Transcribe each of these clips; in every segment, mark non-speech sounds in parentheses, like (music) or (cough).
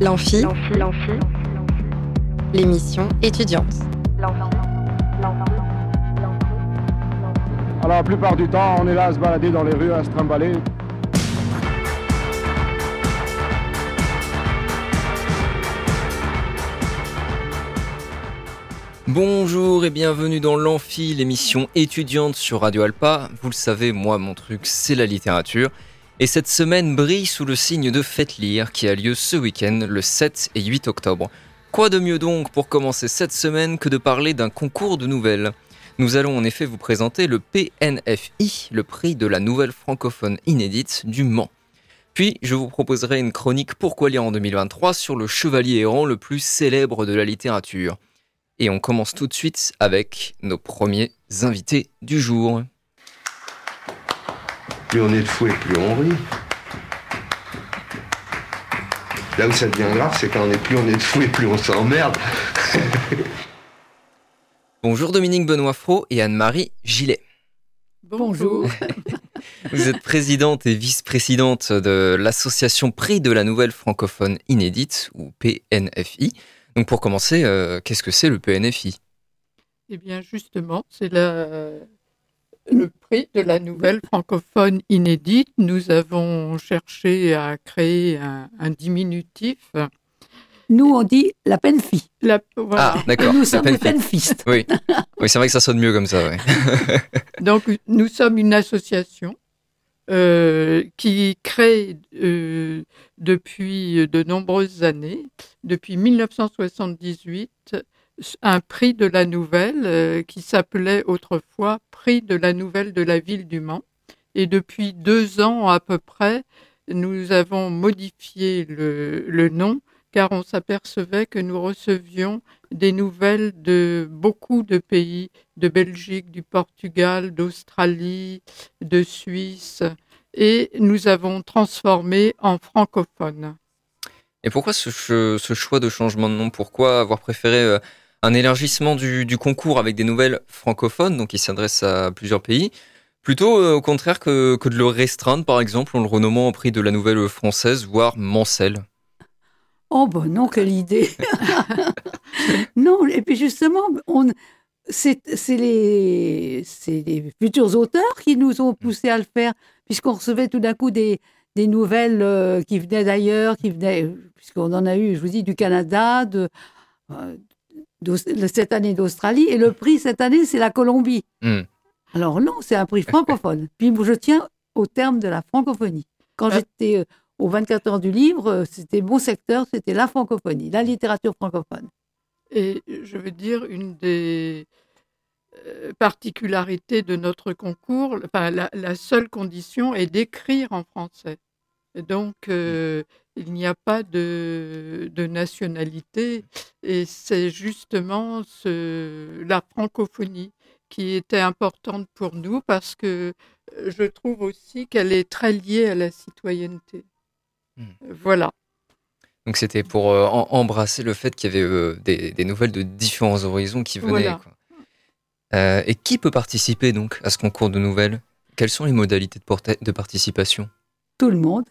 L'amphi, l'émission étudiante. Alors la plupart du temps, on est là à se balader dans les rues, à se trimballer. Bonjour et bienvenue dans l'Amphi, l'émission étudiante sur Radio Alpa. Vous le savez, moi, mon truc, c'est la littérature. Et cette semaine brille sous le signe de Fête Lire qui a lieu ce week-end, le 7 et 8 octobre. Quoi de mieux donc pour commencer cette semaine que de parler d'un concours de nouvelles? Nous allons en effet vous présenter le PNFI, le prix de la nouvelle francophone inédite du Mans. Puis, je vous proposerai une chronique Pourquoi lire en 2023 sur le chevalier errant le plus célèbre de la littérature. Et on commence tout de suite avec nos premiers invités du jour. Plus on est de fou et plus on rit. Là où ça devient grave, c'est quand on est plus on est de fou et plus on s'emmerde. (laughs) Bonjour Dominique Benoît Fro et Anne-Marie Gillet. Bonjour. (laughs) Vous êtes présidente et vice-présidente de l'association Prix de la Nouvelle Francophone Inédite, ou PNFI. Donc pour commencer, euh, qu'est-ce que c'est le PNFI Eh bien justement, c'est la, le prix de la nouvelle francophone inédite. Nous avons cherché à créer un, un diminutif. Nous, on dit la peine fille. La, voilà. Ah, d'accord. Nous la sommes peine des fille. penfistes. Oui, oui c'est vrai que ça sonne mieux comme ça. ouais. (laughs) Donc nous sommes une association euh, qui crée euh, depuis de nombreuses années, depuis 1978, un prix de la nouvelle euh, qui s'appelait autrefois prix de la nouvelle de la ville du Mans. Et depuis deux ans à peu près, nous avons modifié le, le nom car on s'apercevait que nous recevions des nouvelles de beaucoup de pays, de Belgique, du Portugal, d'Australie, de Suisse, et nous avons transformé en francophone. Et pourquoi ce, ce choix de changement de nom? Pourquoi avoir préféré euh, un élargissement du, concours avec des nouvelles francophones, donc qui s'adressent à plusieurs pays, plutôt euh, au contraire que, de le restreindre, par exemple, en le renommant au prix de la nouvelle française, voire Mancel Oh, ben non, quelle idée. (laughs) Non, et puis justement, c'est, les, futurs auteurs qui nous ont poussés à le faire, puisqu'on recevait tout d'un coup des, nouvelles euh, qui venaient d'ailleurs, qui venaient, puisqu'on en a eu, je vous dis, du Canada, de, euh, cette année d'Australie, et le prix cette année, c'est la Colombie. Hmm. Alors non, c'est un prix francophone. (laughs) Puis je tiens au terme de la francophonie. Quand Ah. j'étais euh, aux 24 heures du livre, euh, c'était mon secteur, c'était la francophonie, la littérature francophone. Et je veux dire, une des euh, particularités de notre concours, enfin, la, la seule condition est d'écrire en français. Donc, euh, il n'y a pas de, de nationalité. Et c'est justement ce, la francophonie qui était importante pour nous parce que euh, je trouve aussi qu'elle est très liée à la citoyenneté. Hmm. Voilà. Donc c'était pour euh, en- embrasser le fait qu'il y avait euh, des, des nouvelles de différents horizons qui venaient. Voilà. quoi. Euh, et qui peut participer donc à ce concours de nouvelles? Quelles sont les modalités de, de participation? Tout le monde.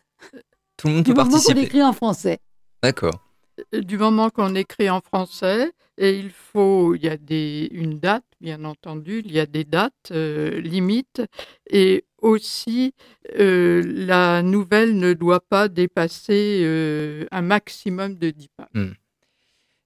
Tout le monde Du peut moment qu'on écrit en français. D'accord. du moment qu'on écrit en français, et il faut, il y a des, une date, bien entendu, il y a des dates euh, limites, et aussi euh, la nouvelle ne doit pas dépasser euh, un maximum de 10 pages.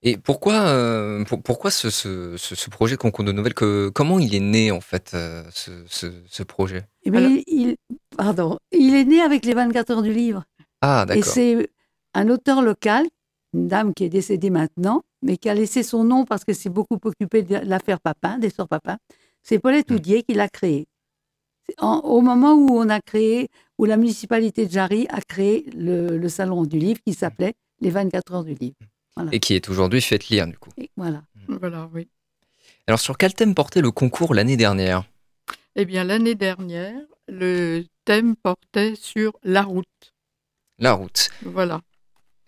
Et pourquoi, euh, pour- pourquoi ce, ce, ce- projet de concours de nouvelles que, Comment il est né en fait euh, ce, ce, ce projet? Eh bien, Alors- il, il- pardon, il est né avec les 24 heures du livre. Ah Et d'accord. c'est un auteur local, une dame qui est décédée maintenant, mais qui a laissé son nom parce que c'est beaucoup occupé de l'affaire Papin, des sœurs Papin. C'est Paulette Hmm. Oudier qui l'a créé. En- au moment où on a créé, où la municipalité de Jarry a créé le, le salon du livre qui s'appelait les 24 heures du livre. Et qui est aujourd'hui fait lire du coup. Et voilà. Voilà, oui. Alors sur quel thème portait le concours l'année dernière? Eh bien, l'année dernière, le thème portait sur la route. La route. Voilà.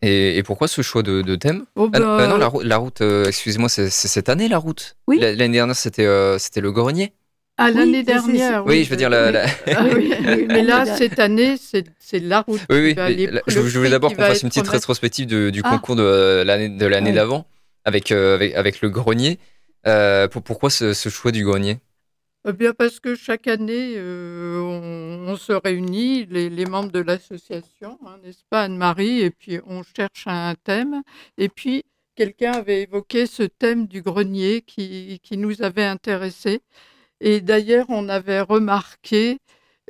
Et, et pourquoi ce choix de, de thème Oh, Ah, non, bah, euh, non, la, la route, euh, excusez-moi, c'est cette année la route Oui. La- L'année dernière, c'était euh, c'était le grenier Ah, Oui, l'année dernière. Oui, je veux dire, la- la- (laughs) Ah oui, oui, (laughs) mais là, cette année, c'est la route. Oui, oui. aller- je, je voulais d'abord qu'on fasse une petite rétrospective de- du Ah. concours de euh, l'année de l'année Ouais. d'avant avec, euh, avec avec le grenier. Euh, pour, pourquoi ce, ce choix du grenier? Eh bien, parce que chaque année, euh, on, on se réunit, les, les membres de l'association, hein, n'est-ce pas, Anne-Marie, et puis on cherche un thème. Et puis, quelqu'un avait évoqué ce thème du grenier qui, qui nous avait intéressés. Et d'ailleurs, on avait remarqué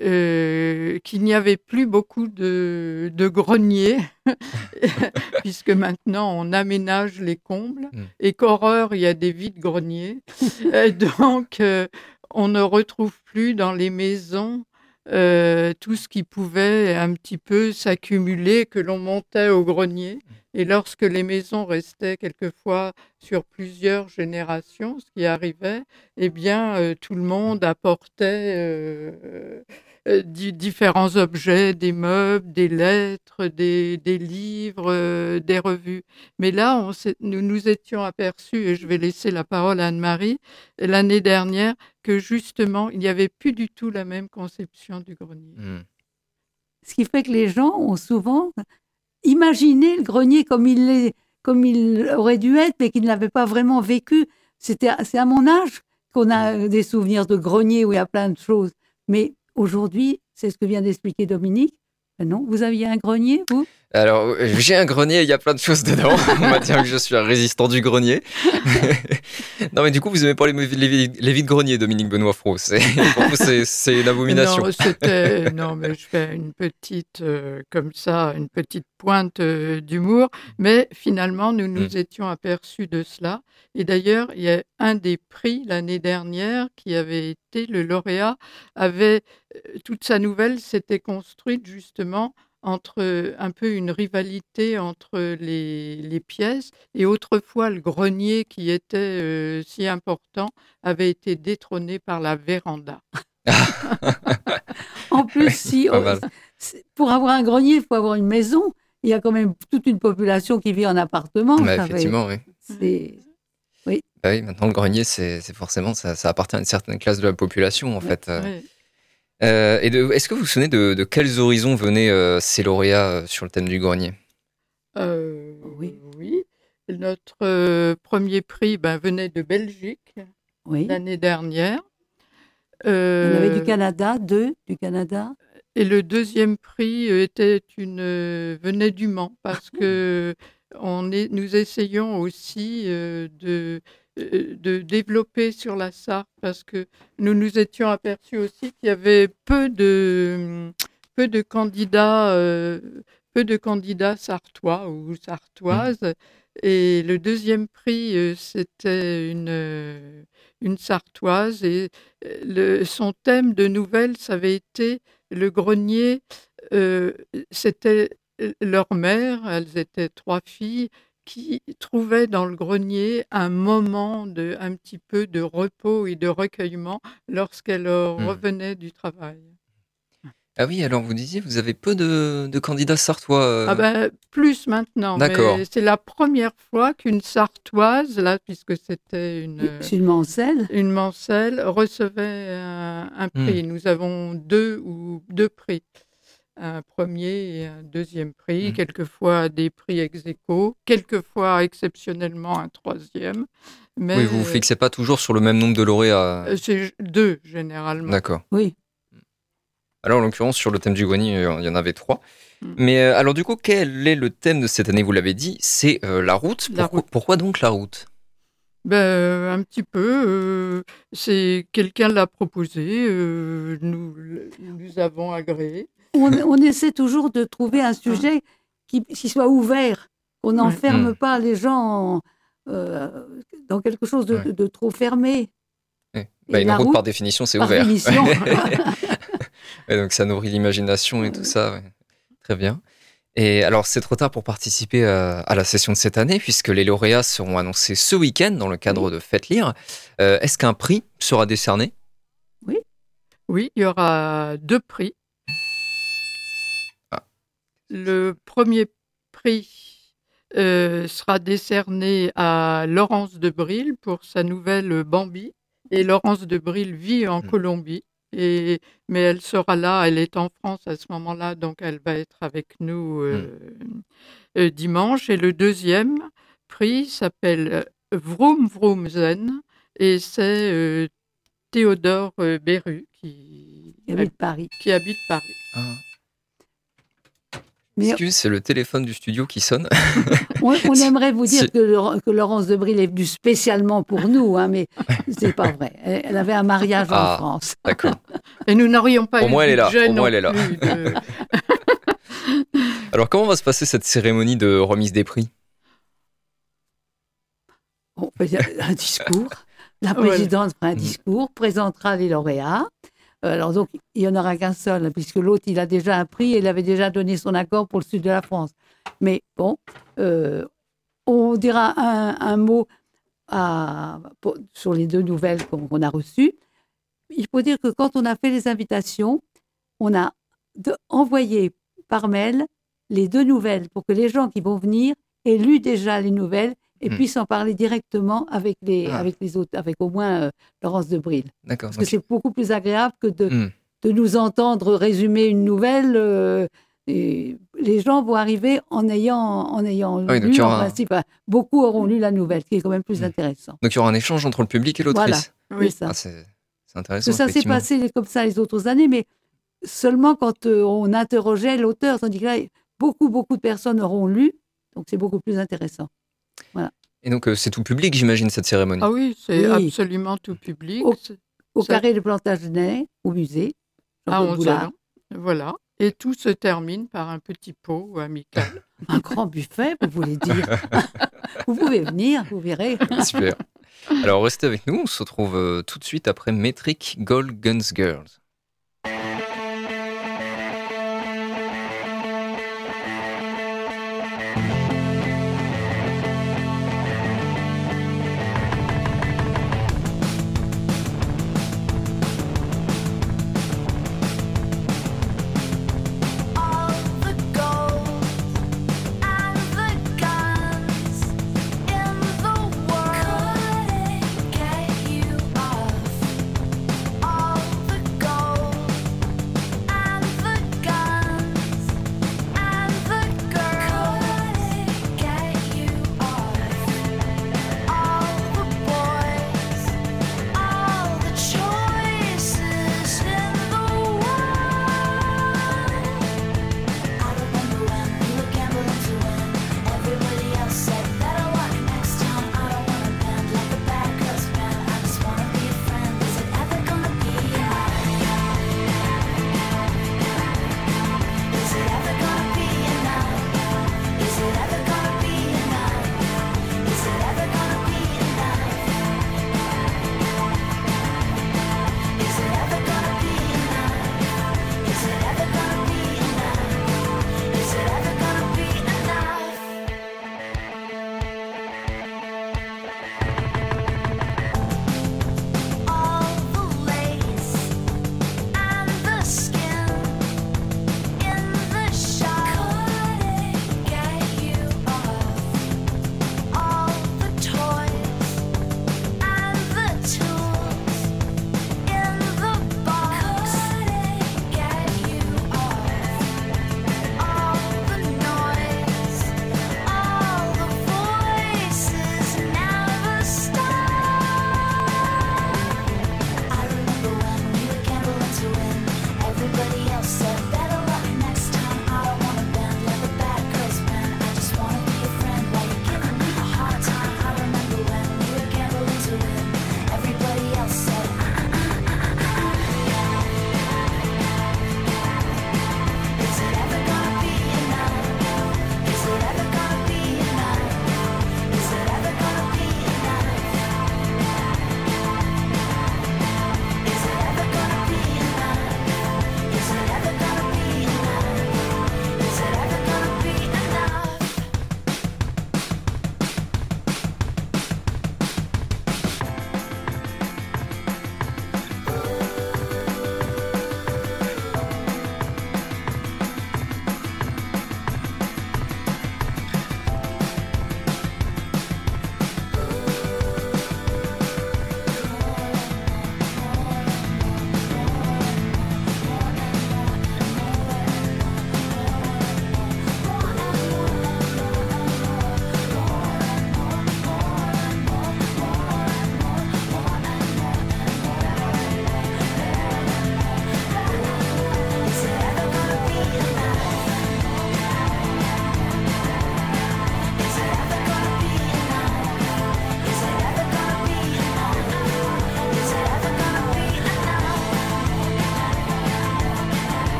euh, qu'il n'y avait plus beaucoup de, de greniers, (laughs) puisque maintenant on aménage les combles, Mm. et qu'horreur, il y a des vides greniers. (laughs) Et donc, euh, on ne retrouve plus dans les maisons euh, tout ce qui pouvait un petit peu s'accumuler, que l'on montait au grenier. Et lorsque les maisons restaient quelquefois sur plusieurs générations, ce qui arrivait, eh bien, euh, tout le monde apportait euh, différents objets, des meubles, des lettres, des, des livres, euh, des revues. Mais là, on nous nous étions aperçus, et je vais laisser la parole à Anne-Marie, l'année dernière, que justement, il n'y avait plus du tout la même conception du grenier. Hmm. Ce qui fait que les gens ont souvent imaginé le grenier comme il, comme il aurait dû être, mais qu'ils ne l'avaient pas vraiment vécu. C'était, c'est à mon âge qu'on a euh, des souvenirs de grenier où il y a plein de choses. Mais aujourd'hui, c'est ce que vient d'expliquer Dominique. Ben non, vous aviez un grenier, vous? Alors, euh, j'ai un grenier, il y a plein de choses dedans. (laughs) On m'a dit que je suis un résistant du grenier. (laughs) non, mais du coup, vous aimez pas les, les, les vides greniers, Dominique Benoît Fro. C'est, pour vous, c'est, c'est une abomination. Non, mais je fais une petite euh, comme ça, une petite pointe euh, d'humour. Mais finalement, nous nous étions aperçus de cela. Et d'ailleurs, il y a un des prix l'année dernière qui avait été le lauréat avait toute sa nouvelle s'était construite justement entre un peu une rivalité entre les, les pièces et autrefois le grenier qui était euh, si important avait été détrôné par la véranda. (laughs) En plus, si pour avoir un grenier, il faut avoir une maison. Il y a quand même toute une population qui vit en appartement. Bah, fait- effectivement, oui. Bah oui, maintenant le grenier, c'est, forcément, ça, ça appartient à une certaine classe de la population, en fait. Euh, Ouais. Euh, et est-ce que vous vous souvenez de, de quels horizons venaient euh, ces lauréats euh, sur le thème du grenier? Euh, Oui. oui. Notre euh, premier prix ben, venait de Belgique Oui. l'année dernière. Il y en avait du Canada, deux du Canada? Et le deuxième prix était une venait du Mans parce que on est, nous essayons aussi euh, de de développer sur la Sarthe parce que nous nous étions aperçus aussi qu'il y avait peu de peu de candidats euh, peu de candidats sartois ou sartoises. Et le deuxième prix euh, c'était une euh, une sartoise et euh, le, son thème de nouvelle ça avait été le grenier, euh, c'était leur mère, elles étaient trois filles, qui trouvaient dans le grenier un moment de, un petit peu de repos et de recueillement lorsqu'elles euh, Hmm. revenaient du travail. Ah oui, alors vous disiez, vous avez peu de, de candidats sartois. euh, Ah ben, plus maintenant, D'accord. mais c'est la première fois qu'une sartoise, là, puisque c'était une, C'est une mancelle. une mancelle, recevait un, un prix. Nous avons deux ou deux prix. Un premier et un deuxième prix, Mm. quelquefois des prix ex aequo, quelquefois exceptionnellement un troisième. Mais Oui, vous vous fixez pas toujours sur le même nombre de lauréats. euh, c'est deux généralement. D'accord. Oui. Alors, en l'occurrence, sur le thème du euh, il y en avait trois. Mm. Mais euh, alors, du coup, quel est le thème de cette année? Vous l'avez dit, c'est euh, la route. La Pourquoi, pourquoi donc la route? Ben, euh, un petit peu. euh, c'est quelqu'un l'a proposé, euh, nous, nous avons agréé. On, on essaie toujours de trouver un sujet qui, qui soit ouvert, qu'on n'enferme Mm. pas les gens en, euh, dans quelque chose de, Ouais. de- de trop fermé. Et bah, Une route, route, par définition, c'est par ouvert. définition. (laughs) (laughs) Ouais, donc, ça nourrit l'imagination et tout ça. ouais. Très bien. Et alors, c'est trop tard pour participer euh, à la session de cette année, puisque les lauréats seront annoncés ce week-end dans le cadre de Faites Lire. Euh, Est-ce qu'un prix sera décerné? Oui, il y aura deux prix. Le premier prix euh, sera décerné à Laurence de Bril pour sa nouvelle Bambi, Et Laurence de Bril vit en Mm. Colombie. Et, mais elle sera là, elle est en France à ce moment-là, donc elle va être avec nous euh, euh, dimanche. Et le deuxième prix s'appelle Vroom Vroom Zen et c'est euh, Théodore euh, Beru qui, Il habite Paris. qui habite Paris. Ah. Mais Excuse, c'est le téléphone du studio qui sonne. (laughs) on, on aimerait vous dire que, Laurence Debril est venue spécialement pour nous, hein, mais c'est pas vrai. Elle, elle avait un mariage Ah. en France. D'accord. Et nous n'aurions pas Au eu moins, elle est là. Au moins, elle est là. de- (laughs) Alors, comment va se passer cette cérémonie de remise des prix? Un discours. La (laughs) Voilà. présidente fera un discours, présentera les lauréats. Euh, Alors donc, il n'y en aura qu'un seul, puisque l'autre, il a déjà un prix et il avait déjà donné son accord pour le sud de la France. Mais bon, euh, on dira un, mot sur les deux nouvelles qu'on a reçues. Il faut dire que quand on a fait les invitations, on a envoyé par mail les deux nouvelles pour que les gens qui vont venir aient lu déjà les nouvelles et Hmm. puissent en parler directement avec les, Ah. avec les autres, avec au moins euh, Laurence de Bril. D'accord. Parce que c'est beaucoup plus agréable que de, Hmm. de nous entendre résumer une nouvelle. euh, et les gens vont arriver en ayant, en ayant Ah oui, donc lu, il y en aura un- principe, enfin, beaucoup auront lu la nouvelle, ce qui est quand même plus Hmm. intéressant. Donc, il y aura un échange entre le public et l'autrice. Oui. C'est ça. Ah, c'est intéressant. que ça s'est passé comme ça les autres années, mais seulement quand euh, on interrogeait l'auteur, tandis que là, beaucoup, beaucoup de personnes auront lu, donc c'est beaucoup plus intéressant. Et donc, euh, c'est tout public, j'imagine, cette cérémonie. Ah oui, c'est Oui. absolument tout public. Au- C'est Au Ça- carré de Plantagenet, au musée, à Jean-Claude 11 Boulard. heures. Voilà. Et tout se termine par un petit pot amical. (laughs) un grand buffet, vous voulez dire. (laughs) vous pouvez venir, vous verrez. (laughs) Super. Alors, restez avec nous. On se retrouve euh, tout de suite après Metric Gold Guns Girls.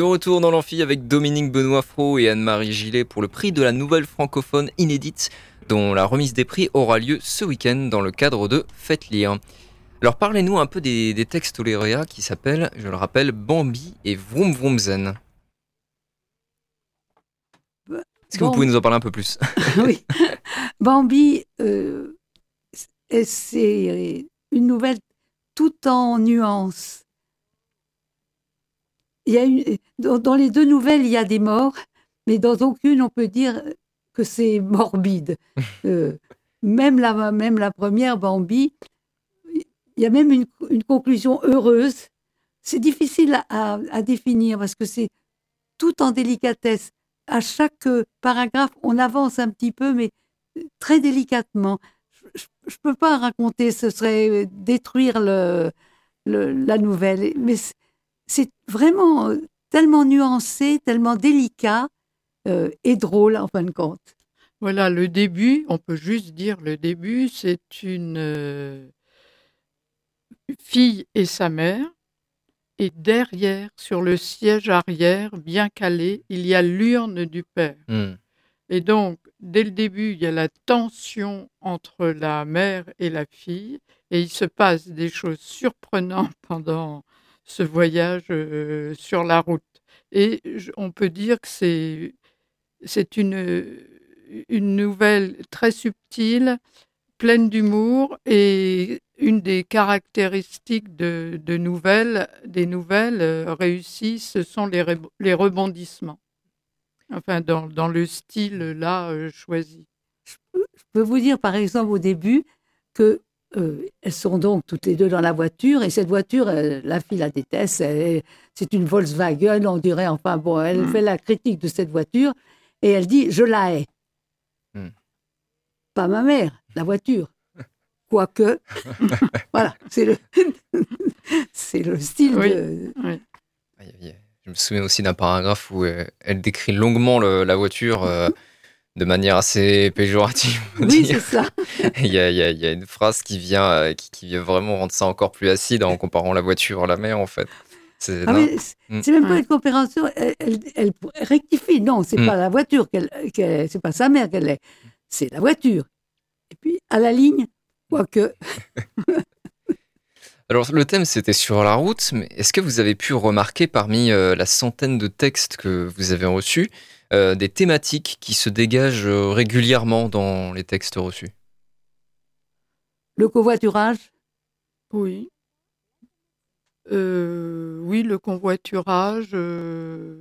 De retour dans l'amphi avec Dominique Benoît Fro et Anne-Marie Gillet pour le prix de la nouvelle francophone inédite dont la remise des prix aura lieu ce week-end dans le cadre de Faites lire. Alors parlez-nous un peu des, des textes lauréats qui s'appellent, je le rappelle, Bambi et Vroom Vroom Zen. Est-ce que vous pouvez nous en parler un peu plus? (laughs) (laughs) Oui. Bambi, euh, c'est- c'est une nouvelle tout en nuances. Il y a une- dans, dans les deux nouvelles, il y a des morts, mais dans aucune, on peut dire que c'est morbide. (laughs) Euh, même, la, même la première, Bambi, il y a même une, une conclusion heureuse. C'est difficile à, à- à définir parce que c'est tout en délicatesse. À chaque euh, paragraphe, on avance un petit peu, mais très délicatement. Je ne peux pas raconter, ce serait détruire le, le- la nouvelle. Mais c'est- vraiment euh, tellement nuancé, tellement délicat euh, et drôle en fin de compte. Voilà, le début, on peut juste dire le début, c'est une euh, fille et sa mère. Et derrière, sur le siège arrière, bien calé, il y a l'urne du père. Hmm. Et donc, dès le début, il y a la tension entre la mère et la fille, et il se passe des choses surprenantes (laughs) pendant ce voyage euh, sur la route. Et on peut dire que c'est c'est une, une nouvelle très subtile, pleine d'humour, et une des caractéristiques de, de nouvelles, des nouvelles euh, réussies, ce sont les, les rebondissements. Enfin, dans, dans le style là euh, choisi. Je peux vous dire, par exemple, au début, que euh, elles sont donc toutes les deux dans la voiture, et cette voiture, euh, la fille la déteste, c'est une Volkswagen, on dirait, enfin bon, elle Mm. fait la critique de cette voiture, et elle dit, je la hais. Mm. Pas ma mère, la voiture. Quoique, (laughs) voilà, c'est le, (laughs) c'est le style Oui. de... Ah, Je me souviens aussi d'un paragraphe où euh, elle décrit longuement le- la voiture euh, de manière assez péjorative. Oui, c'est ça. (laughs) Il y, a, il y a- il y a une phrase qui vient, euh, qui, qui vient vraiment rendre ça encore plus acide en comparant la voiture à la mer, en fait. C'est Ah, Mm. même pas une coopération. Elle, elle- elle rectifie. Non, c'est Mm. pas la voiture qu'elle, qu'elle- c'est pas sa mère qu'elle est. C'est la voiture. Et puis à la ligne, quoique. (laughs) Alors, le thème, c'était sur la route, mais est-ce que vous avez pu remarquer parmi euh, la centaine de textes que vous avez reçus euh, des thématiques qui se dégagent euh, régulièrement dans les textes reçus Le covoiturage, Oui. Euh, oui, le convoiturage. euh,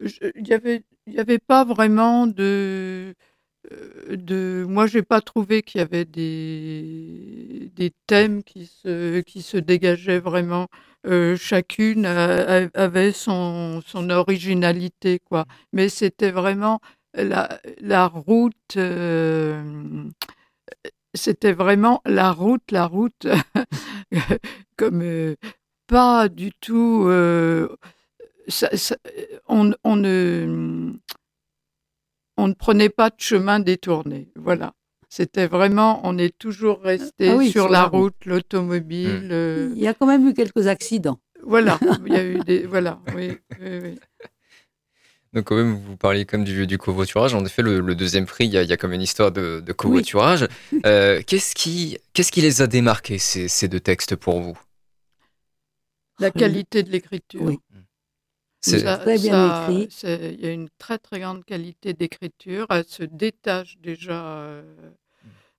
Il n'y avait, il y avait pas vraiment de. Euh, de moi, j'ai pas trouvé qu'il y avait des, des thèmes qui se, qui se dégageaient vraiment. Euh, chacune avait son, son originalité, quoi. Mais c'était vraiment la, la route. euh, c'était vraiment la route, la route, (laughs) comme pas du tout. on, on ne, on ne prenait pas de chemin détourné. Voilà. C'était vraiment, on est toujours resté Ah oui, sur, sur la la route, l'automobile. euh, il y a quand même eu quelques accidents. voilà, (laughs) il y a eu des. Voilà, oui, oui, oui. Donc quand même, vous parliez comme du, du covoiturage. En effet, le, le deuxième prix, il y, a, il y a comme une histoire de, de covoiturage. Euh, qu'est-ce qui, qu'est-ce qui les a démarqués ces, ces deux textes pour vous? La qualité de l'écriture. Oui. C'est- Ça- Très bien ça- écrit. Il y a une très très grande qualité d'écriture. Elle se détache déjà euh,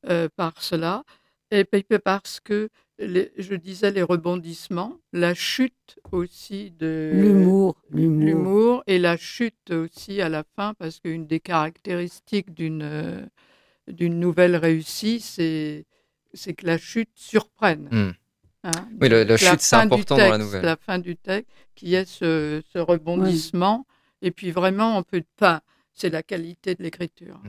euh, par cela. Et puis parce que, les- je disais, les rebondissements, la chute aussi de L'humour, l'humour. et la chute aussi à la fin, parce qu'une des caractéristiques d'une euh, d'une nouvelle réussie, c'est c'est que la chute surprenne. Hmm. Hein? Oui, Donc, chute, c'est important dans la nouvelle. La fin du texte, qui est ce, ce rebondissement. Et puis vraiment, on peut. Enfin, c'est la qualité de l'écriture.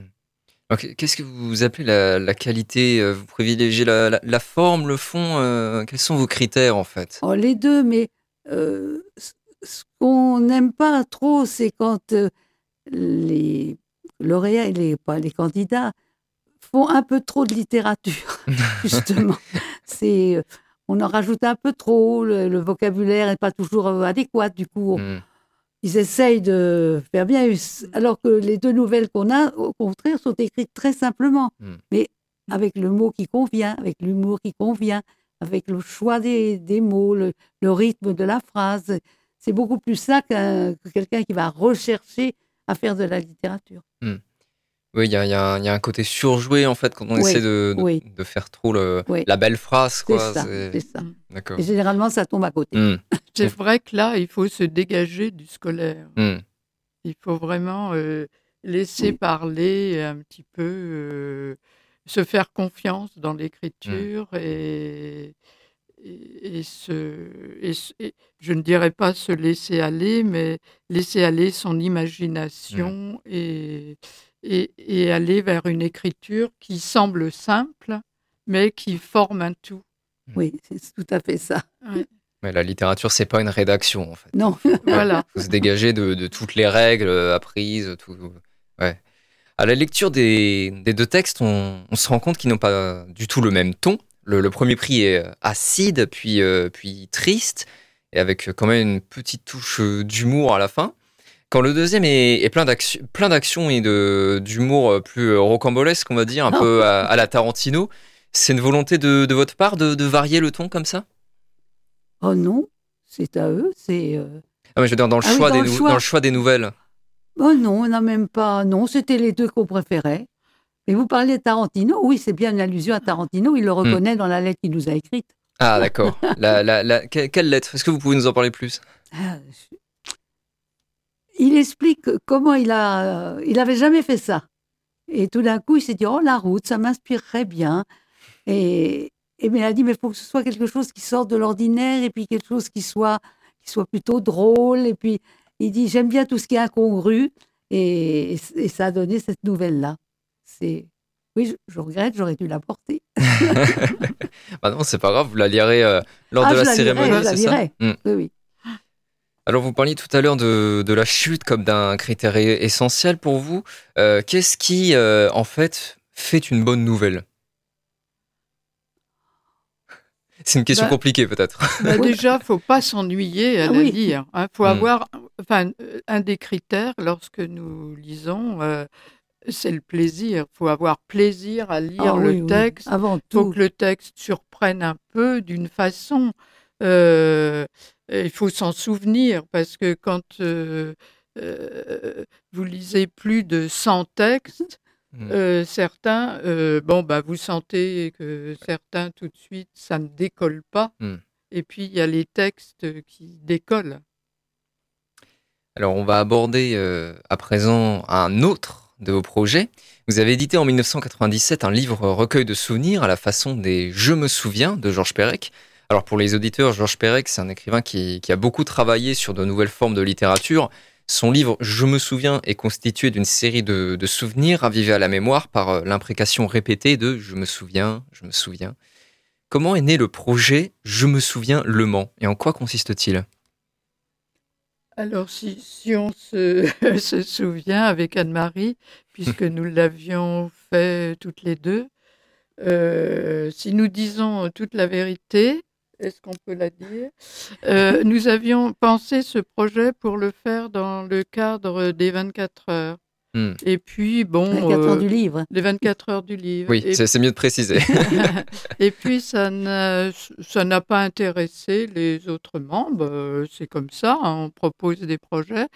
Ok, Qu'est-ce que vous appelez la, la qualité? Euh, Vous privilégiez la, la- la forme, le fond euh, Quels sont vos critères en fait? Oh, les deux, mais euh, ce- qu'on n'aime pas trop, c'est quand euh, les lauréats, et les, pas les candidats, font un peu trop de littérature, (laughs) justement. (laughs) c'est, euh, on en rajoute un peu trop, le, le vocabulaire n'est pas toujours euh, adéquat, du coup. Hmm. ils essayent de faire bien, alors que les deux nouvelles qu'on a, au contraire, sont écrites très simplement, Mm. mais avec le mot qui convient, avec l'humour qui convient, avec le choix des, des mots, le, le rythme de la phrase. C'est beaucoup plus ça qu'un- que quelqu'un qui va rechercher à faire de la littérature. Oui, il y a, y un il y a un côté surjoué en fait quand on Oui, essaie de, de, oui. de faire trop le, Oui. la belle phrase. C'est Quoi. ça, c'est- c'est ça. D'accord. Et généralement, ça tombe à côté. Hmm, (laughs) C'est vrai que là, il faut se dégager du scolaire. hmm. Il faut vraiment euh, laisser parler un petit peu, euh, se faire confiance dans l'écriture et, et, et se, et se- et je ne dirais pas se laisser aller, mais laisser aller son imagination et, et, et aller vers une écriture qui semble simple, mais qui forme un tout. Oui, c'est tout à fait ça. Mais la littérature, c'est pas une rédaction en fait. Non, (laughs) Voilà. faut se dégager de, de toutes les règles euh, apprises. Tout... Ouais. À la lecture des, des deux textes, on, on se rend compte qu'ils n'ont pas du tout le même ton. Le, le premier prix est euh, acide, puis, euh, puis triste, et avec quand même une petite touche d'humour à la fin. Quand le deuxième est, est plein d'action- plein d'action et d'humour euh, plus euh, rocambolesque, on va dire, un peu à, à la Tarantino, c'est une volonté de, de votre part de, de varier le ton comme ça? Oh non, c'est à eux, c'est... euh, ah, mais Je veux dire, dans le, Ah oui, choix, dans des le nou- choix. dans le choix des nouvelles. Oh non, on n'a même pas. Non, c'était les deux qu'on préférait. Mais vous parlez de Tarantino, oui, c'est bien une allusion à Tarantino, il le Hmm. reconnaît dans la lettre qu'il nous a écrite. Ah, d'accord. La, la, la- que- quelle lettre? Est-ce que vous pouvez nous en parler plus? Ah, je- Il explique comment il a. euh, Il avait jamais fait ça. Et tout d'un coup, il s'est dit Oh, la route, ça m'inspirerait bien. Et, et il a dit Mais il faut que ce soit quelque chose qui sorte de l'ordinaire et puis quelque chose qui soit, qui soit plutôt drôle. Et puis, il dit J'aime bien tout ce qui est incongru. Et, et ça a donné cette nouvelle-là. C'est. Oui, je, je regrette, j'aurais dû la porter. (laughs) Ah non, c'est pas grave, vous la lirez euh, lors Ah, de la la cérémonie, je la c'est ça? lirai. Hmm. Oui, oui. Alors, vous parliez tout à l'heure de, de la chute comme d'un critère essentiel pour vous. Euh, Qu'est-ce qui, euh, en fait, fait une bonne nouvelle? C'est une question Bah, compliquée, peut-être. (laughs) Bah, déjà, faut pas s'ennuyer à Ah la oui. lire. Il faut Mm. avoir, enfin, un des critères lorsque nous lisons, euh, c'est le plaisir. Il faut avoir plaisir à lire Ah le oui, texte. Avant Il faut que le texte surprenne un peu d'une façon. euh, il faut s'en souvenir parce que quand euh, euh, vous lisez plus de 100 textes, Mm. euh, certains, bon, bah, vous sentez que certains, tout de suite, ça ne décolle pas. Mm. Et puis, il y a les textes qui décollent. Alors, on va aborder à présent un autre de vos projets. Vous avez édité en 1997 un livre recueil de souvenirs à la façon des Je me souviens de Georges Perec. Alors, pour les auditeurs, Georges Perec, c'est un écrivain qui, qui a beaucoup travaillé sur de nouvelles formes de littérature. Son livre Je me souviens est constitué d'une série de, de souvenirs ravivés à la mémoire par euh, l'imprécation répétée de Je me souviens, je me souviens. Comment est né le projet Je me souviens Le Mans et en quoi consiste-t-il? Alors, si, si on se, (laughs) se souvient avec Anne-Marie, puisque nous l'avions fait toutes les deux, euh, si nous disons toute la vérité, est-ce qu'on peut la dire? Euh, Nous avions pensé ce projet pour le faire dans le cadre des 24 heures. Hmm. Et puis, bon. 24 heures euh, du livre. les 24 heures du livre. Oui, c'est mieux de préciser. (laughs) (laughs) et puis, ça n'a pas intéressé les autres membres. C'est comme ça, hein, on propose des projets.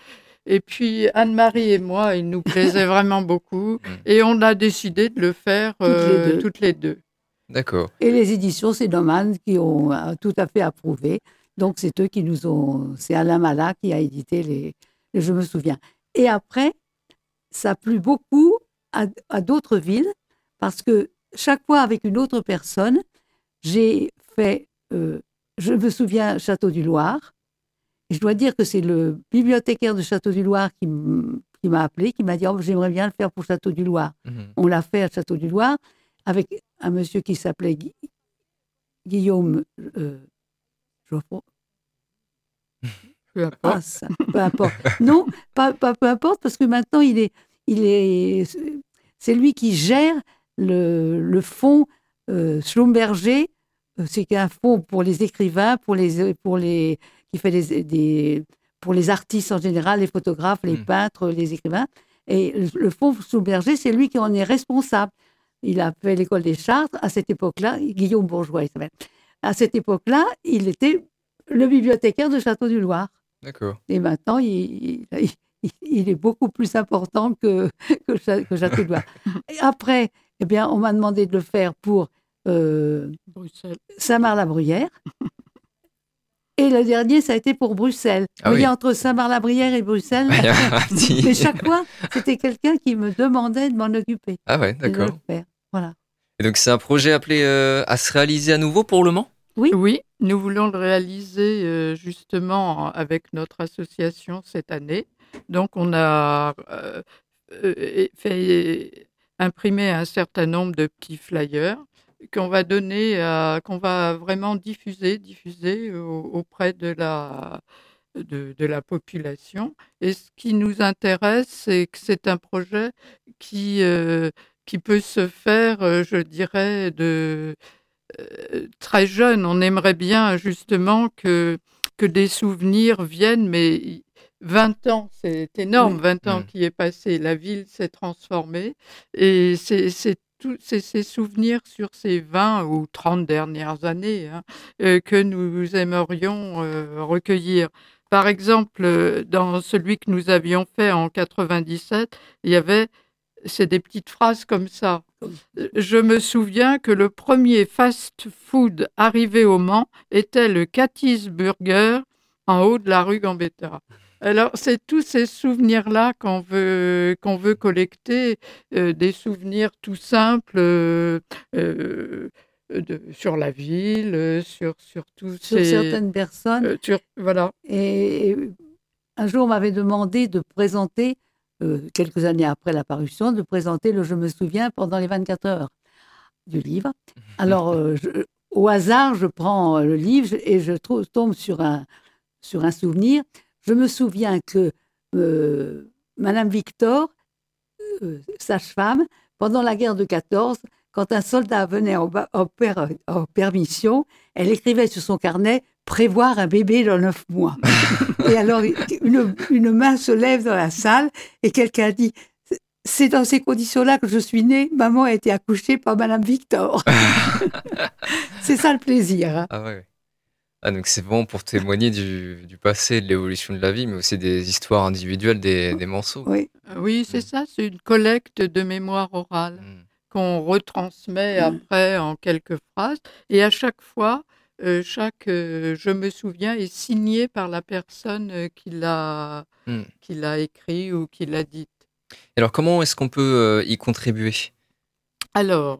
Et puis, Anne-Marie et moi, il nous plaisait (laughs) vraiment beaucoup. Et on a décidé de le faire Toutes les euh, deux. toutes les deux. D'accord. Et les éditions, c'est Doman qui ont euh, tout à fait approuvé. Donc, c'est eux qui nous ont. C'est Alain Malat qui a édité les, les Je me souviens. Et après, ça a plu beaucoup à, à d'autres villes parce que chaque fois avec une autre personne, j'ai fait. euh, je me souviens Château du Loir. Et je dois dire que c'est le bibliothécaire de Château du Loir qui m'a appelé, qui m'a dit oh, J'aimerais bien le faire pour Château du Loir. Mhm. On l'a fait à Château du Loir avec un monsieur qui s'appelait Gui- Guillaume euh, Geoffroy. (laughs) Peu importe. Ah, ça, peu importe. non, pas, pas peu importe, parce que maintenant, il est, il est, c'est lui qui gère le, le fonds euh, Schlumberger. Euh, C'est un fonds pour les écrivains, pour les, pour les, qui fait des, des- pour les artistes en général, les photographes, les Mm. peintres, les écrivains. Et le- le fonds Soulberger, c'est lui qui en est responsable. Il a fait l'école des Chartres à cette époque-là, Guillaume Bourgeois, il s'appelle. À cette époque-là, il était le bibliothécaire de Château du Loir. D'accord. Et maintenant, il, il- il- il est beaucoup plus important que, que, Cha- que Château du Loir. (laughs) Et après, eh bien, on m'a demandé de le faire pour euh, Bruxelles. Saint-Marc-la-Bruyère. Et le dernier, ça a été pour Bruxelles. Ah Vous voyez, oui. entre Saint-Marc-la-Bruyère et Bruxelles. (laughs) (laughs) Mais chaque fois, c'était quelqu'un qui me demandait de m'en occuper. Ah ouais, d'accord. Voilà. Et donc c'est un projet appelé euh, à se réaliser à nouveau pour le Mans? Oui, nous voulons le réaliser euh, justement avec notre association cette année. Donc, on a euh, euh, fait imprimer un certain nombre de petits flyers qu'on va donner, à- qu'on va vraiment diffuser, diffuser au- auprès de la, de, de la population. Et ce qui nous intéresse, c'est que c'est un projet qui, euh, qui peut se faire, euh, je dirais, de euh, très jeune. On aimerait bien justement que, que des souvenirs viennent, mais 20 ans, c'est énorme, Oui. 20 ans qui est passé. La ville s'est transformée et c'est c'est ces souvenirs sur ces 20 ou 30 dernières années hein, euh, que nous aimerions euh, recueillir. Par exemple, euh, dans celui que nous avions fait en 97, il y avait, c'est des petites phrases comme ça. Je me souviens que le premier fast-food arrivé au Mans était le Cathy's Burger en haut de la rue Gambetta. Alors, c'est tous ces souvenirs-là qu'on veut, qu'on veut collecter, euh, des souvenirs tout simples euh, euh, de- sur la ville, sur, sur tous Sur ces... certaines personnes. euh, sur- voilà. Et, et un jour, on m'avait demandé de présenter, euh, quelques années après la parution, de présenter le Je me souviens pendant les 24 heures du livre. (laughs) Alors, euh, je- au hasard, je prends le livre et je tombe sur un, sur un souvenir. Je me souviens que euh, Madame Victor, euh, sage-femme, pendant la guerre de 14, quand un soldat venait en, permission, elle écrivait sur son carnet prévoir un bébé dans neuf mois. (laughs) et alors, une, main se lève dans la salle et quelqu'un dit C'est dans ces conditions-là que je suis née. Maman a été accouchée par Madame Victor. (laughs) C'est ça le plaisir. hein. Ah ouais. Ah, donc c'est vraiment pour témoigner du, du passé, de l'évolution de la vie, mais aussi des histoires individuelles des, des morceaux. Oui. Euh, Oui, c'est ça, c'est une collecte de mémoire orale. Mm. qu'on retransmet Mm. après en quelques phrases. Et à chaque fois, euh, chaque euh, je me souviens est signé par la personne qui l'a Mm. qui l'a écrit ou qui l'a dit. Et Alors comment est-ce qu'on peut euh, y contribuer? Alors,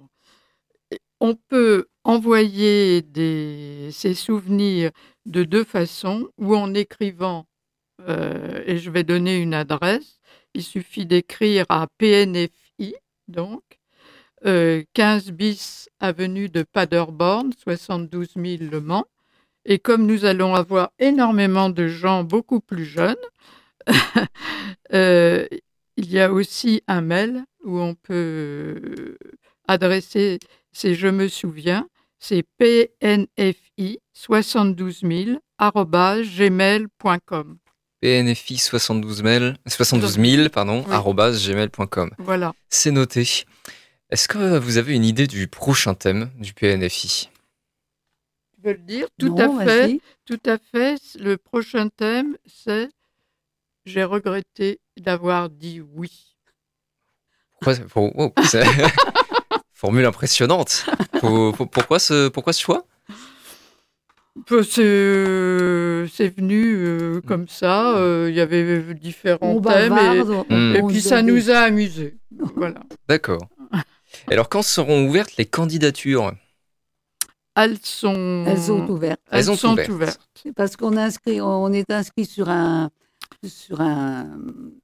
on peut envoyer des, ces souvenirs de deux façons, ou en écrivant, euh, et je vais donner une adresse, il suffit d'écrire à PNFI, donc, euh, 15 bis avenue de Paderborn, 72 000 Le Mans. Et comme nous allons avoir énormément de gens beaucoup plus jeunes, (laughs) euh, il y a aussi un mail où on peut adresser, c'est je me souviens, c'est pnfi 72 000 arobase gmail.com. PNFI 72 000, 72 000 pardon, Oui. gmail.com. Voilà. C'est noté. Est-ce que vous avez une idée du prochain thème du PNFI Tu veux le dire? Tout Non, à fait. Tout à fait. Le prochain thème, c'est J'ai regretté d'avoir dit oui. Pourquoi, pour- c'est- (laughs) Formule impressionnante. Pour- pour- pourquoi, ce, pourquoi ce choix? C'est c'est venu euh, comme ça. euh, Il y avait différents On thèmes. Et, bavarde. on- Mm. et on puis ça dit- nous a amusés. (laughs) Voilà. D'accord. Alors quand seront ouvertes les candidatures? Elles sont, Elles sont ouvertes. elles Elles sont sont ouvertes. ouvertes. Parce qu'on inscrit, on est inscrit sur un sur un,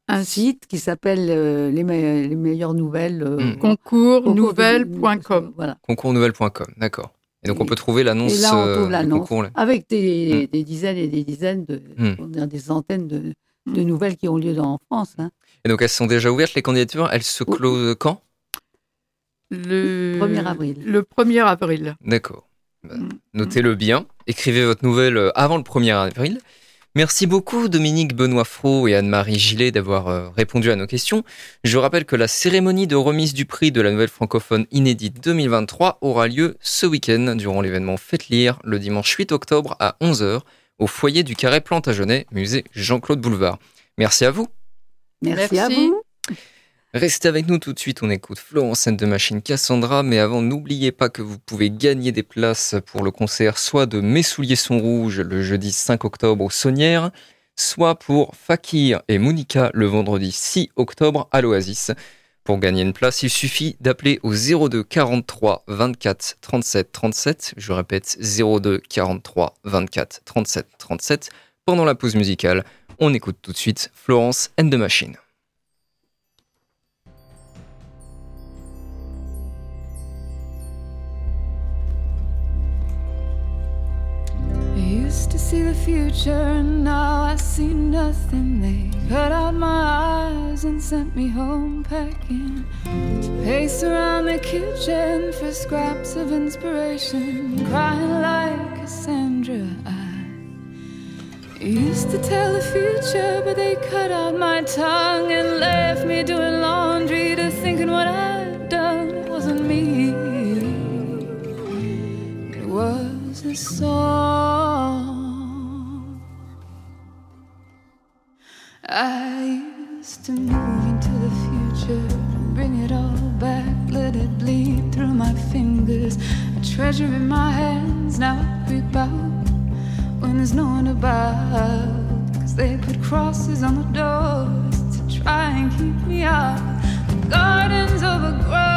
Un site qui s'appelle euh, les, me- les meilleures nouvelles. euh, Mm. concours de- Concours-nouvelles.com. Voilà. concours-nouvelles.com. D'accord. Et donc on peut trouver l'annonce Et là, on euh, trouve du l'annonce avec des, des dizaines et des dizaines de, Mm. des centaines de, de nouvelles qui ont lieu dans, en France. hein. Et donc elles sont déjà ouvertes les candidatures. Elles se Oui. closent quand? Le 1er avril. Le 1er avril. D'accord. Bah, Mm. Notez-le bien. Écrivez votre nouvelle euh, avant le 1er avril. Merci beaucoup Dominique Benoît Fro et Anne-Marie Gillet d'avoir euh, répondu à nos questions. Je rappelle que la cérémonie de remise du prix de la nouvelle francophone inédite 2023 aura lieu ce week-end durant l'événement Faites lire le dimanche 8 octobre à 11h au foyer du Carré Plantagenet, musée Jean-Claude Boulevard. Merci à vous. Merci, à vous. Restez avec nous tout de suite, on écoute Florence scène de machine Cassandra, mais avant n'oubliez pas que vous pouvez gagner des places pour le concert soit de Mes souliers sont rouges le jeudi 5 octobre au Saunière, soit pour Fakir et Monica le vendredi 6 octobre à l'Oasis. Pour gagner une place, il suffit d'appeler au 02 43 24 37 37. Je répète 02 43 24 37 37. Pendant la pause musicale, on écoute tout de suite Florence and the Machine. Used to see the future, and now I see nothing. They cut out my eyes and sent me home packing to pace around the kitchen for scraps of inspiration, crying like Cassandra. I used to tell the future, but they cut out my tongue and left me doing laundry to thinking what I'd done. Wasn't me. It was a song. I used to move into the future, bring it all back, let it bleed through my fingers. A treasure in my hands, now I creep out when there's no one about. Cause they put crosses on the doors to try and keep me out. The gardens overgrown.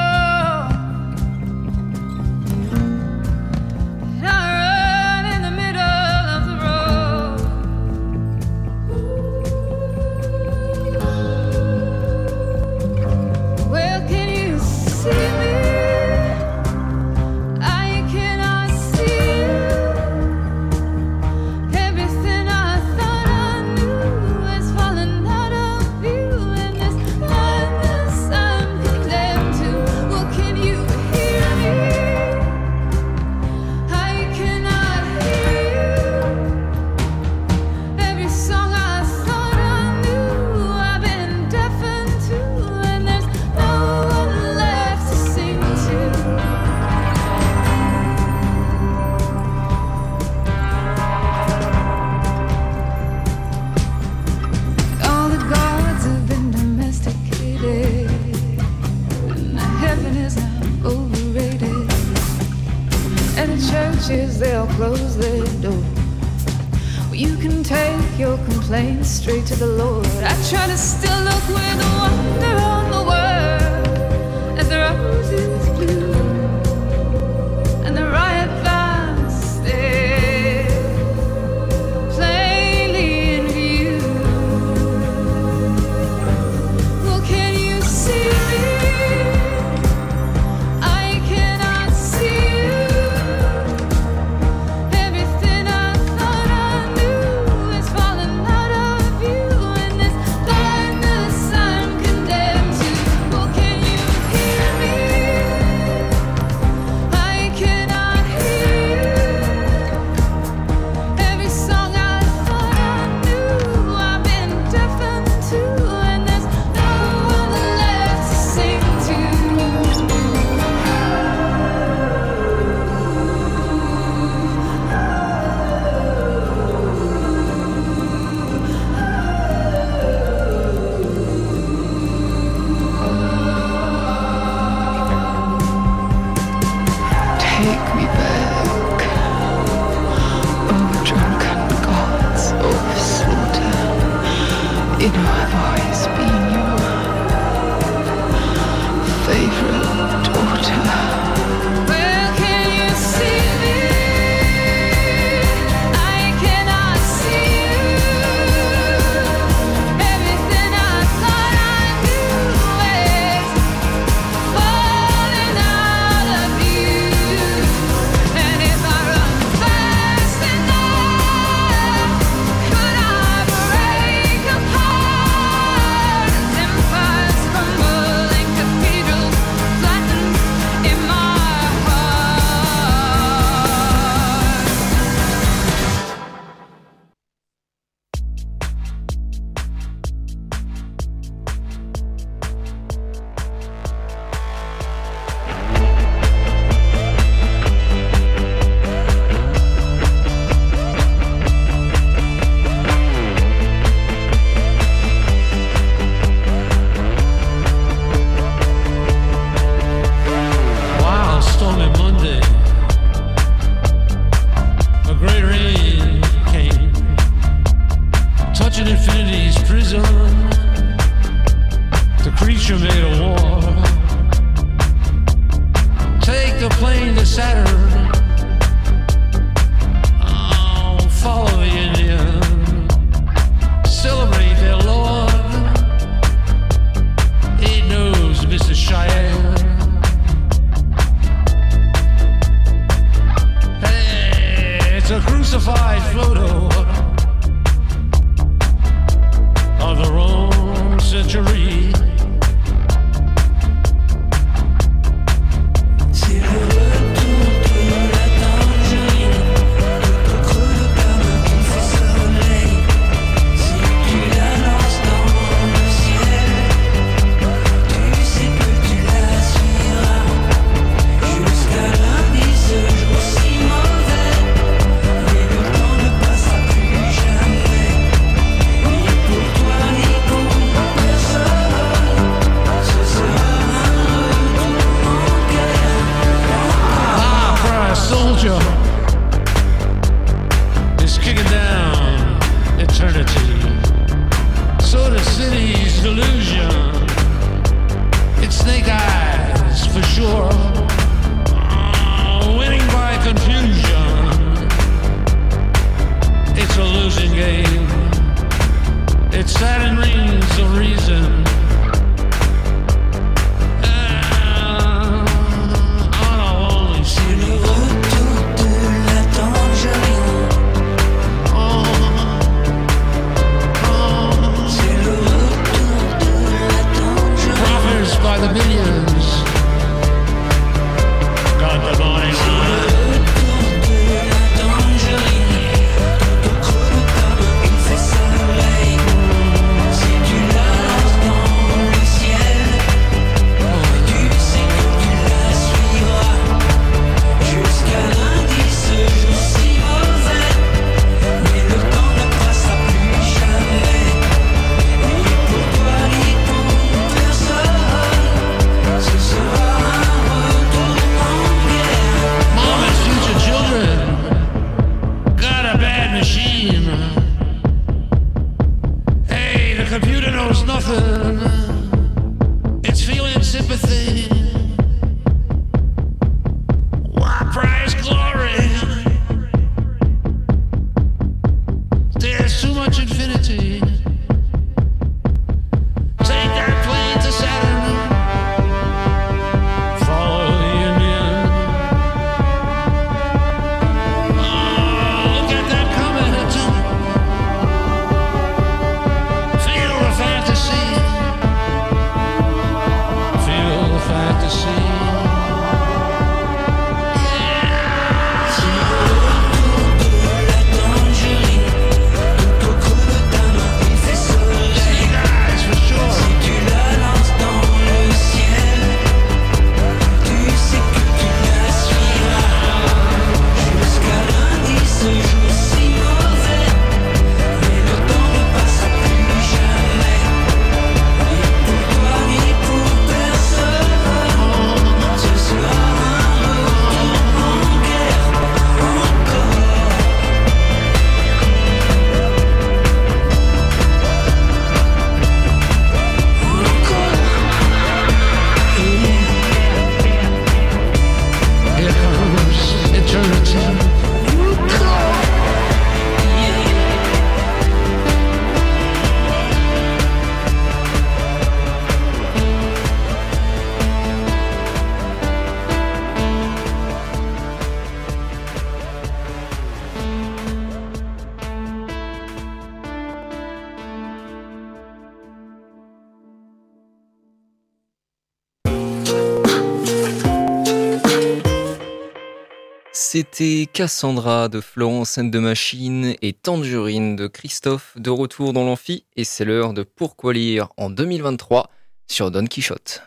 c'était Cassandra de Florence and de Machine et Tangerine de Christophe de retour dans l'amphi et c'est l'heure de Pourquoi lire en 2023 sur Don Quichotte.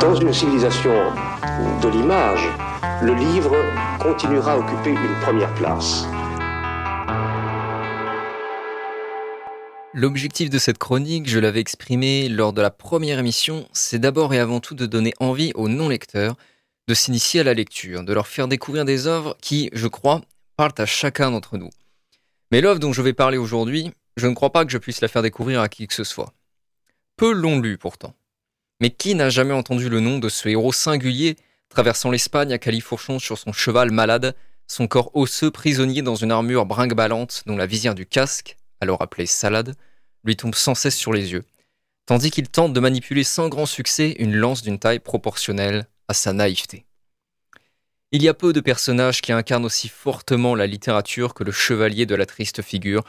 Dans une civilisation de l'image, le livre continuera à occuper une première place. L'objectif de cette chronique, je l'avais exprimé lors de la première émission, c'est d'abord et avant tout de donner envie aux non-lecteurs de s'initier à la lecture, de leur faire découvrir des œuvres qui, je crois, parlent à chacun d'entre nous. Mais l'œuvre dont je vais parler aujourd'hui, je ne crois pas que je puisse la faire découvrir à qui que ce soit. Peu l'ont lu pourtant. Mais qui n'a jamais entendu le nom de ce héros singulier traversant l'Espagne à califourchon sur son cheval malade, son corps osseux prisonnier dans une armure brinque-ballante dont la visière du casque, alors appelée salade, lui tombe sans cesse sur les yeux, tandis qu'il tente de manipuler sans grand succès une lance d'une taille proportionnelle à sa naïveté. Il y a peu de personnages qui incarnent aussi fortement la littérature que le chevalier de la triste figure,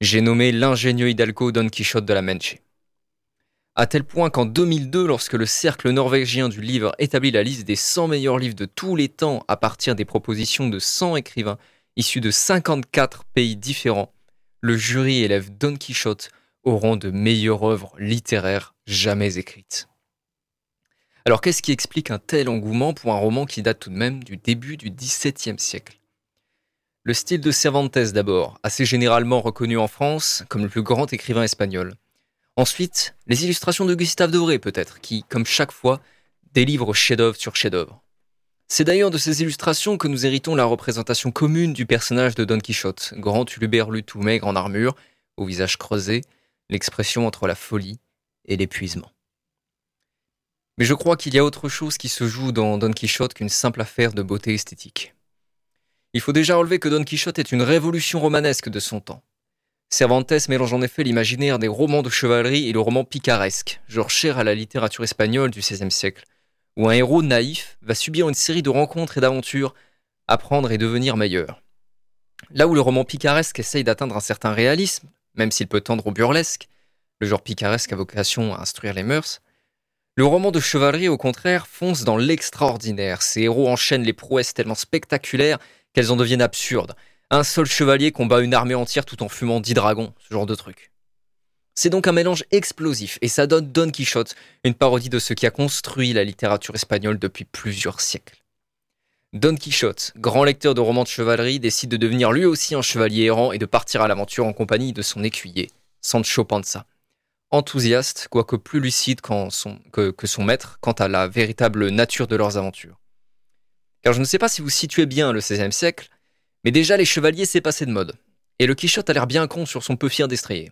j'ai nommé l'ingénieux Hidalgo Don Quichotte de la Manche. À tel point qu'en 2002, lorsque le cercle norvégien du livre établit la liste des 100 meilleurs livres de tous les temps à partir des propositions de 100 écrivains issus de 54 pays différents, le jury élève Don Quichotte au rang de meilleure œuvre littéraire jamais écrite. Alors qu'est-ce qui explique un tel engouement pour un roman qui date tout de même du début du XVIIe siècle? Le style de Cervantes d'abord, assez généralement reconnu en France comme le plus grand écrivain espagnol. Ensuite, les illustrations de Gustave Doré peut-être, qui, comme chaque fois, délivre chef-d'œuvre sur chef-d'œuvre. C'est d'ailleurs de ces illustrations que nous héritons la représentation commune du personnage de Don Quichotte, grand huluberlu tout maigre en armure, au visage creusé, l'expression entre la folie et l'épuisement. Mais je crois qu'il y a autre chose qui se joue dans Don Quichotte qu'une simple affaire de beauté esthétique. Il faut déjà relever que Don Quichotte est une révolution romanesque de son temps. Cervantes mélange en effet l'imaginaire des romans de chevalerie et le roman picaresque, genre cher à la littérature espagnole du XVIe siècle, où un héros naïf va subir une série de rencontres et d'aventures, apprendre et devenir meilleur. Là où le roman picaresque essaye d'atteindre un certain réalisme, même s'il peut tendre au burlesque, le genre picaresque a vocation à instruire les mœurs, le roman de chevalerie, au contraire, fonce dans l'extraordinaire. Ces héros enchaînent les prouesses tellement spectaculaires qu'elles en deviennent absurdes. Un seul chevalier combat une armée entière tout en fumant dix dragons, ce genre de truc. C'est donc un mélange explosif, et ça donne Don Quichotte, une parodie de ce qui a construit la littérature espagnole depuis plusieurs siècles. Don Quichotte, grand lecteur de romans de chevalerie, décide de devenir lui aussi un chevalier errant et de partir à l'aventure en compagnie de son écuyer, Sancho Panza. Enthousiaste, quoique plus lucide qu'en son- que, que son maître quant à la véritable nature de leurs aventures. Car je ne sais pas si vous situez bien le XVIe siècle, mais déjà les chevaliers s'est passé de mode, et le Quichotte a l'air bien con sur son peu fier destrier.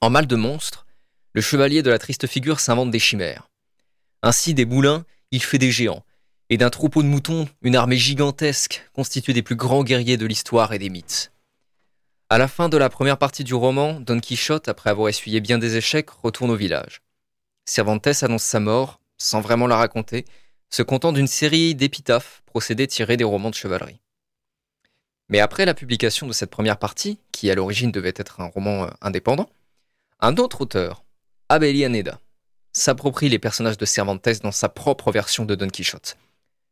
En mal de monstre, le chevalier de la triste figure s'invente des chimères. Ainsi, des moulins, il fait des géants, et d'un troupeau de moutons, une armée gigantesque constituée des plus grands guerriers de l'histoire et des mythes. À la fin de la première partie du roman, Don Quichotte, après avoir essuyé bien des échecs, retourne au village. Cervantes annonce sa mort, sans vraiment la raconter, se content d'une série d'épitaphes, procédés tirés des romans de chevalerie. Mais après la publication de cette première partie, qui à l'origine devait être un roman euh, indépendant, un autre auteur, Abelianeda, s'approprie les personnages de Cervantes dans sa propre version de Don Quichotte.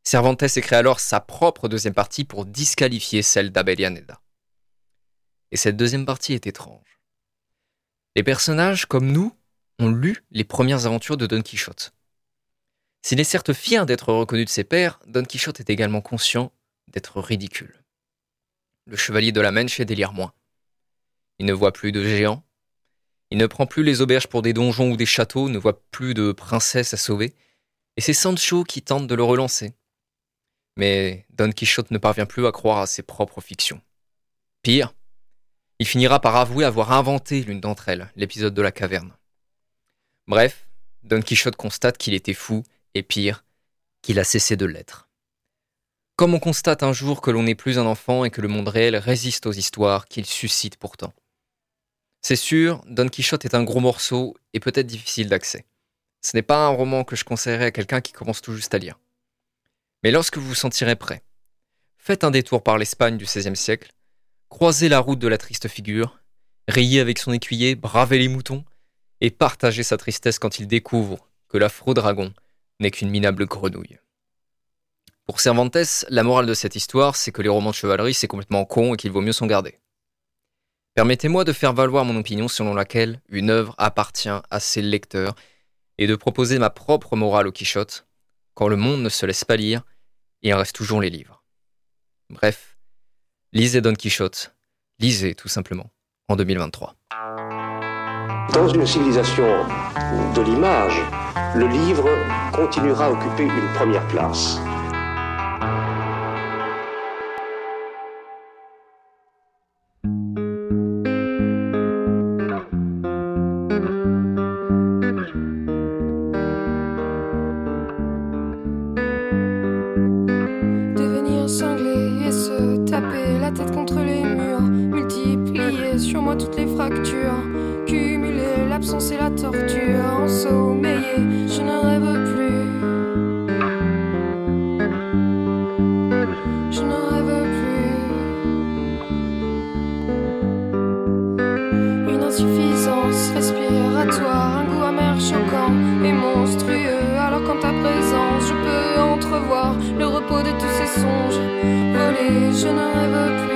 Cervantes écrit alors sa propre deuxième partie pour disqualifier celle d'Abelianeda. Et cette deuxième partie est étrange. Les personnages, comme nous, ont lu les premières aventures de Don Quichotte. S'il est certes fier d'être reconnu de ses pairs, Don Quichotte est également conscient d'être ridicule. Le chevalier de la Manche délire moins. Il ne voit plus de géants. Il ne prend plus les auberges pour des donjons ou des châteaux, ne voit plus de princesses à sauver. Et c'est Sancho qui tente de le relancer. Mais Don Quichotte ne parvient plus à croire à ses propres fictions. Pire, il finira par avouer avoir inventé l'une d'entre elles, l'épisode de la caverne. Bref, Don Quichotte constate qu'il était fou, et pire, qu'il a cessé de l'être. Comme on constate un jour que l'on n'est plus un enfant et que le monde réel résiste aux histoires qu'il suscite pourtant. C'est sûr, Don Quichotte est un gros morceau et peut-être difficile d'accès. Ce n'est pas un roman que je conseillerais à quelqu'un qui commence tout juste à lire. Mais lorsque vous vous sentirez prêt, faites un détour par l'Espagne du XVIe siècle, croisez la route de la triste figure, riez avec son écuyer, bravez les moutons, et partagez sa tristesse quand il découvre que l'affreux dragon n'est qu'une minable grenouille. Pour Cervantes, la morale de cette histoire, c'est que les romans de chevalerie, c'est complètement con et qu'il vaut mieux s'en garder. Permettez-moi de faire valoir mon opinion selon laquelle une œuvre appartient à ses lecteurs et de proposer ma propre morale au Quichotte. Quand le monde ne se laisse pas lire, il en reste toujours les livres. Bref, lisez Don Quichotte, lisez tout simplement, en 2023. Dans une civilisation de l'image, le livre continuera à occuper une première place. Cumuler l'absence et la torture. en Ensommeillé, je ne rêve plus. Je ne rêve plus. Une insuffisance respiratoire, un goût amer choquant et monstrueux. Alors qu'en ta présence, je peux entrevoir le repos de tous ces songes. Voler, je ne rêve plus.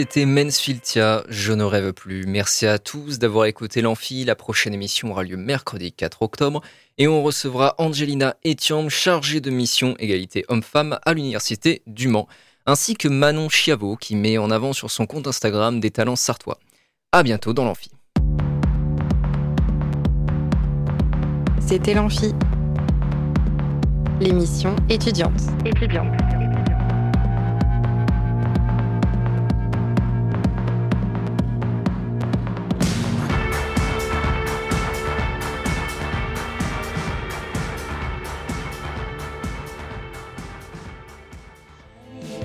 c'était Mansfieldia, je ne rêve plus. Merci à tous d'avoir écouté l'Amphi. La prochaine émission aura lieu mercredi 4 octobre et on recevra Angelina Etiam, chargée de mission égalité homme-femme à l'Université du Mans, ainsi que Manon Chiavo qui met en avant sur son compte Instagram des talents sartois. À bientôt dans l'Amphi. C'était l'Amphi, l'émission étudiante. Étudiante.